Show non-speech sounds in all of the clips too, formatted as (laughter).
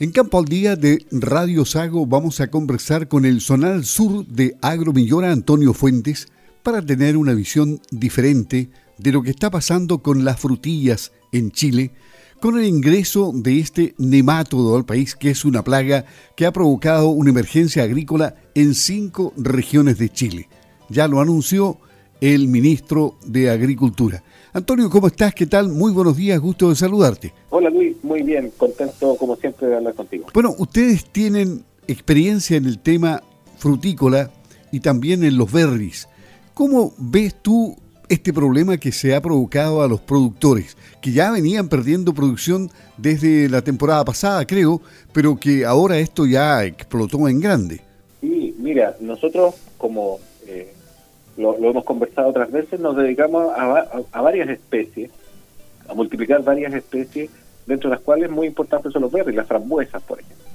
En Campo al Día de Radio Sago vamos a conversar con el zonal sur de Agromillora Antonio Fuentes para tener una visión diferente de lo que está pasando con las frutillas en Chile con el ingreso de este nemátodo al país, que es una plaga que ha provocado una emergencia agrícola en cinco regiones de Chile. Ya lo anunció el ministro de Agricultura. Antonio, ¿cómo estás? ¿Qué tal? Muy buenos días, gusto de saludarte. Hola Luis, muy bien, contento como siempre de hablar contigo. Bueno, ustedes tienen experiencia en el tema frutícola y también en los berries. ¿Cómo ves tú este problema que se ha provocado a los productores, que ya venían perdiendo producción desde la temporada pasada, creo, pero que ahora esto ya explotó en grande. Sí, mira, nosotros como eh, lo, hemos conversado otras veces, nos dedicamos a, varias especies, a multiplicar varias especies, dentro de las cuales muy importantes son los verdes, las frambuesas, por ejemplo.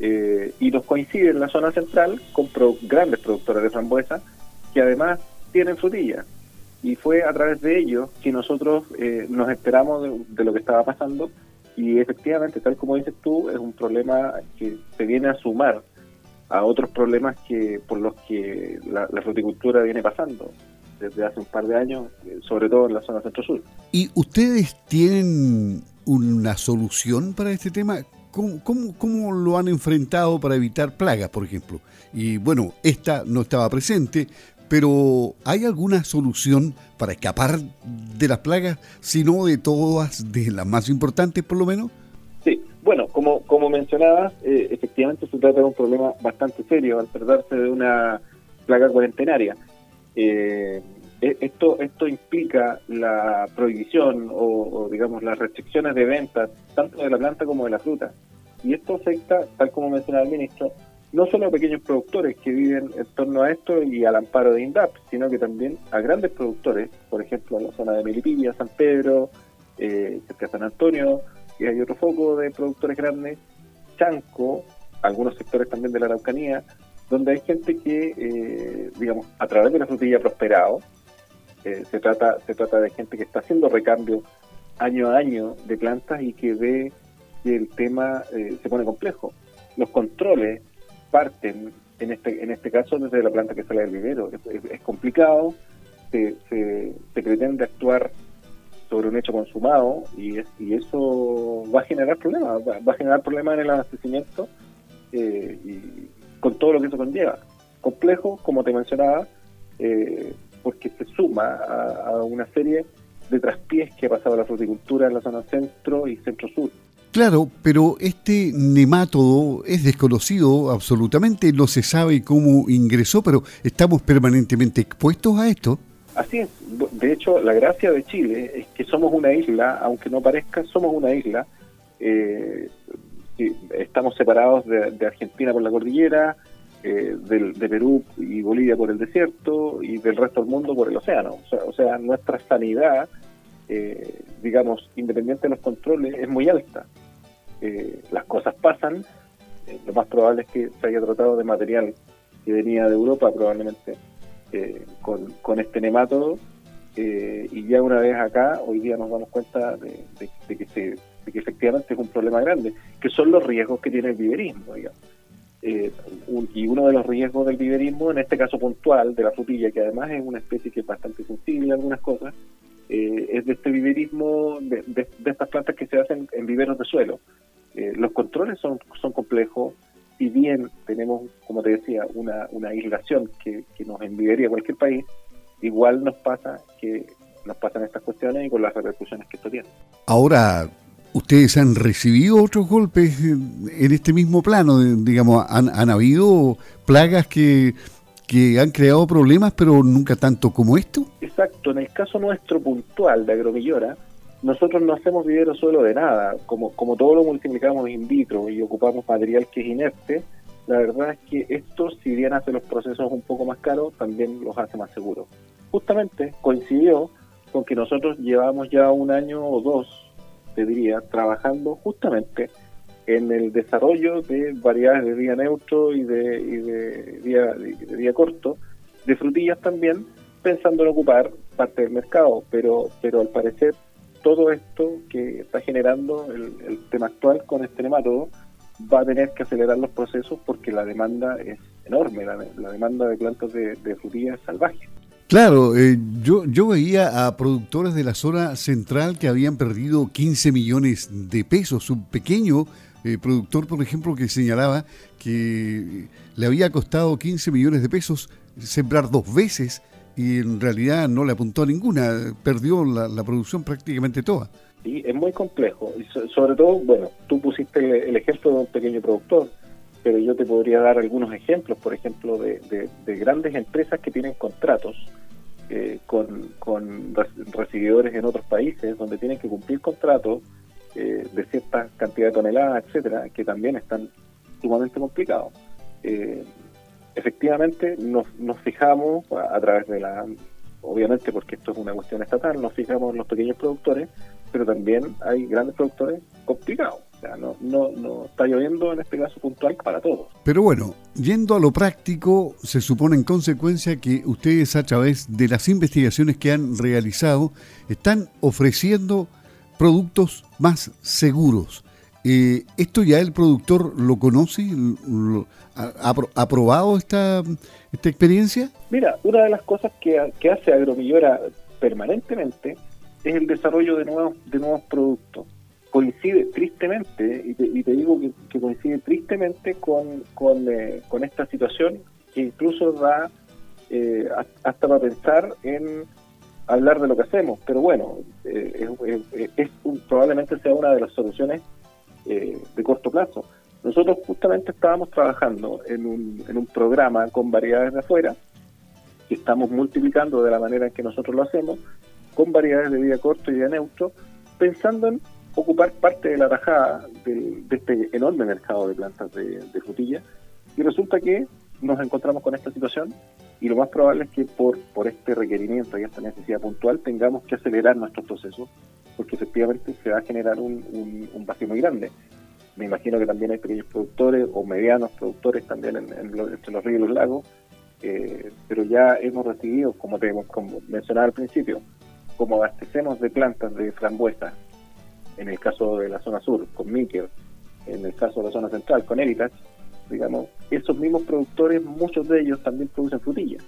Eh, y nos coincide en la zona central con grandes productores de frambuesas que además tienen frutillas y fue a través de ellos que nosotros eh, nos enteramos de, lo que estaba pasando y efectivamente, tal como dices tú, es un problema que se viene a sumar a otros problemas que por los que la, fruticultura viene pasando desde hace un par de años, eh, sobre todo en la zona centro-sur. ¿Y ustedes tienen una solución para este tema? ¿Cómo, cómo, cómo lo han enfrentado para evitar plagas, por ejemplo? Y bueno, esta no estaba presente, pero ¿hay alguna solución para escapar de las plagas, si no de todas, de las más importantes por lo menos? Bueno, como, como mencionabas, eh, efectivamente se trata de un problema bastante serio al tratarse de una plaga cuarentenaria. Eh, e, esto, esto implica la prohibición o, digamos, las restricciones de ventas, tanto de la planta como de la fruta. Y esto afecta, tal como mencionaba el ministro, no solo a pequeños productores que viven en torno a esto y al amparo de INDAP, sino que también a grandes productores, por ejemplo, en la zona de Melipilla, San Pedro, eh, cerca de San Antonio, y hay otro foco de productores grandes, Chanco, algunos sectores también de la Araucanía, donde hay gente que, eh, digamos, a través de la frutilla prosperado, eh, se trata se trata de gente que está haciendo recambio año a año de plantas y que ve que el tema eh, se pone complejo. Los controles parten, en este, en este caso, desde la planta que sale del vivero. Es, complicado, se, se, pretende actuar sobre un hecho consumado y, eso va a generar problemas, va, a generar problemas en el abastecimiento eh, y con todo lo que eso conlleva. Complejo, como te mencionaba, eh, porque se suma a, a, una serie de traspiés que ha pasado la fruticultura en la zona centro y centro-sur. Claro, pero este nemátodo es desconocido absolutamente, no se sabe cómo ingresó, pero estamos permanentemente expuestos a esto. Así es, de hecho la gracia de Chile es que somos una isla, aunque no parezca, somos una isla, eh, estamos separados de, Argentina por la cordillera, eh, de, Perú y Bolivia por el desierto y del resto del mundo por el océano. O sea, o sea nuestra sanidad eh, digamos, independiente de los controles, es muy alta. Eh, las cosas pasan, eh, lo más probable es que se haya tratado de material que venía de Europa probablemente con, con, este nemátodo y ya una vez acá, hoy día nos damos cuenta de, que se, de que efectivamente es un problema grande, que son los riesgos que tiene el viverismo, digamos. y uno de los riesgos del viverismo, en este caso puntual, de la frutilla, que además es una especie que es bastante sensible a algunas cosas, eh, es de este viverismo, de, estas plantas que se hacen en viveros de suelo. Eh, los controles son, son complejos, si bien tenemos, como te decía, una, una aislación que, nos enviaría cualquier país, igual nos pasa que nos pasan estas cuestiones y con las repercusiones que esto tiene. Ahora, ustedes han recibido otros golpes en este mismo plano, digamos, han, han habido plagas que que han creado problemas, pero nunca tanto como esto? Exacto, en el caso nuestro puntual de Agromillora, nosotros no hacemos vivero suelo de nada, como, como todo lo multiplicamos in vitro y ocupamos material que es inerte, la verdad es que esto, si bien hace los procesos un poco más caros, también los hace más seguros. Justamente coincidió con que nosotros llevamos ya un año o dos, te diría, trabajando justamente en el desarrollo de variedades de día neutro y de, y de, día, de, día corto, de frutillas también, pensando en ocupar parte del mercado, pero, pero al parecer todo esto que está generando el, tema actual con este nemátodo va a tener que acelerar los procesos porque la demanda es enorme, la, demanda de plantas de, de salvajes. Claro, eh, yo, yo veía a productores de la zona central que habían perdido 15 millones de pesos. Un pequeño eh, productor, por ejemplo, que señalaba que le había costado 15 millones de pesos sembrar dos veces y en realidad no le apuntó a ninguna, perdió la, producción prácticamente toda. Sí, es muy complejo. Y sobre todo, bueno, tú pusiste el, ejemplo de un pequeño productor, pero yo te podría dar algunos ejemplos, por ejemplo, de, grandes empresas que tienen contratos eh, con, con recibidores en otros países, donde tienen que cumplir contratos eh, de cierta cantidad de toneladas, etcétera, que también están sumamente complicados. Eh, efectivamente nos, nos fijamos a, través de la, obviamente porque esto es una cuestión estatal, nos fijamos en los pequeños productores, pero también hay grandes productores complicados. O sea, no, no, no está lloviendo en este caso puntual para todos. Pero bueno, yendo a lo práctico, se supone en consecuencia que ustedes a través de las investigaciones que han realizado están ofreciendo productos más seguros. Eh, ¿Esto ya el productor lo conoce? ha, probado esta, esta experiencia? Mira, una de las cosas que, hace Agromillora permanentemente es el desarrollo de nuevos, de nuevos productos. Coincide tristemente, y te, digo que, coincide tristemente con, con, eh, con, esta situación que incluso da eh, hasta para pensar en hablar de lo que hacemos, pero bueno, eh, es, probablemente sea una de las soluciones eh, de corto plazo. Nosotros justamente estábamos trabajando en un, en un programa con variedades de afuera, que estamos multiplicando de la manera en que nosotros lo hacemos, con variedades de vida corto y de neutro, pensando en ocupar parte de la tajada de, este enorme mercado de plantas de, de frutilla, y resulta que nos encontramos con esta situación y lo más probable es que por, por este requerimiento y esta necesidad puntual tengamos que acelerar nuestros procesos porque efectivamente se va a generar un, un, vacío muy grande. Me imagino que también hay pequeños productores o medianos productores también en, entre los ríos y los lagos, eh, pero ya hemos recibido, como, te, como mencionaba al principio, como abastecemos de plantas de frambuesa, en el caso de la zona sur, con Miker, en el caso de la zona central, con Heritage, digamos, esos mismos productores, muchos de ellos también producen frutillas.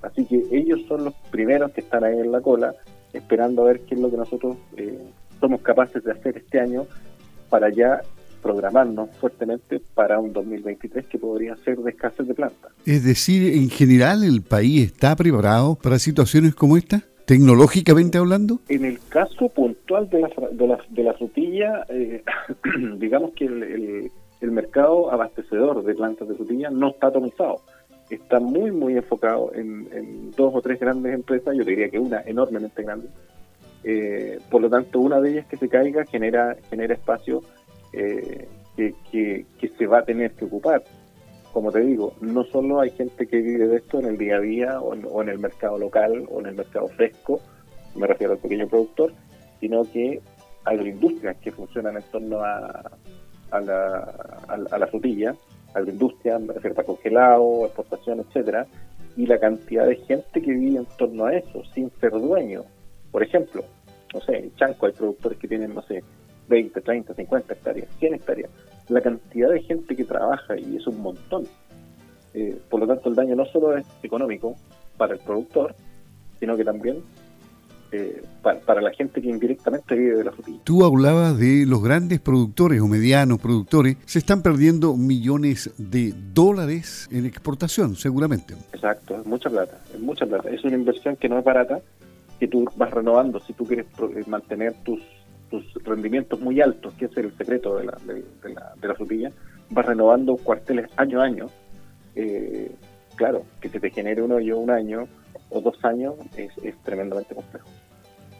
Así que ellos son los primeros que están ahí en la cola, esperando a ver qué es lo que nosotros eh, somos capaces de hacer este año para ya programarnos fuertemente para un 2023 que podría ser de escasez de plantas. Es decir, en general el país está preparado para situaciones como esta, tecnológicamente hablando. En el caso puntual de la, de la, de la frutilla, eh, (clears throat) digamos que el el mercado abastecedor de plantas de frutilla no está atomizado. Está muy, muy enfocado en, dos o tres grandes empresas, yo diría que una enormemente grande. Eh, por lo tanto, una de ellas que se caiga genera, genera espacio eh, que, se va a tener que ocupar. Como te digo, no solo hay gente que vive de esto en el día a día o en, el mercado local o en el mercado fresco, me refiero al pequeño productor, sino que agroindustrias que funcionan en torno a, a la, a, la frutilla, a la industria, me refiero a congelado, exportación, etcétera, y la cantidad de gente que vive en torno a eso, sin ser dueño. Por ejemplo, no sé, en Chanco hay productores que tienen, no sé, 20, 30, 50 hectáreas, 100 hectáreas. La cantidad de gente que trabaja, y es un montón. Eh, por lo tanto, el daño no solo es económico para el productor, sino que también eh, para, la gente que indirectamente vive de la frutilla. Tú hablabas de los grandes productores o medianos productores, se están perdiendo millones de dólares en exportación, seguramente. Exacto, es mucha plata, es mucha plata. Es una inversión que no es barata, que tú vas renovando si tú quieres eh, mantener tus, tus rendimientos muy altos, que es el secreto de la, de, la, de la frutilla, vas renovando cuarteles año a año. Eh, claro, que se te genere uno yo un año o dos años es, es tremendamente complejo.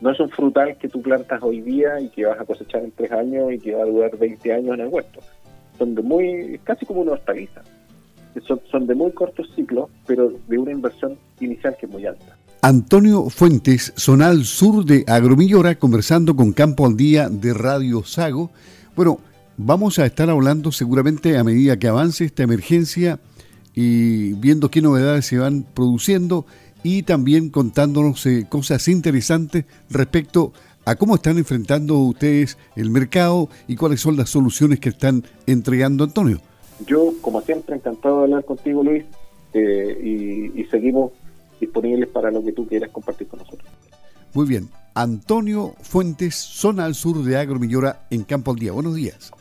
No es un frutal que tú plantas hoy día y que vas a cosechar en tres años y que va a durar 20 años en el huerto. Son de muy, casi como una hortaliza. Son, son de muy cortos ciclos, pero de una inversión inicial que es muy alta. Antonio Fuentes, Zonal Sur de Agromillora, conversando con Campo al Día de Radio Sago. Bueno, vamos a estar hablando seguramente a medida que avance esta emergencia y viendo qué novedades se van produciendo y también contándonos eh, cosas interesantes respecto a cómo están enfrentando ustedes el mercado y cuáles son las soluciones que están entregando, Antonio. Yo, como siempre, encantado de hablar contigo, Luis, eh, y, seguimos disponibles para lo que tú quieras compartir con nosotros. Muy bien. Antonio Fuentes, zona al sur de Agromillora, en Campo al Día. Buenos días.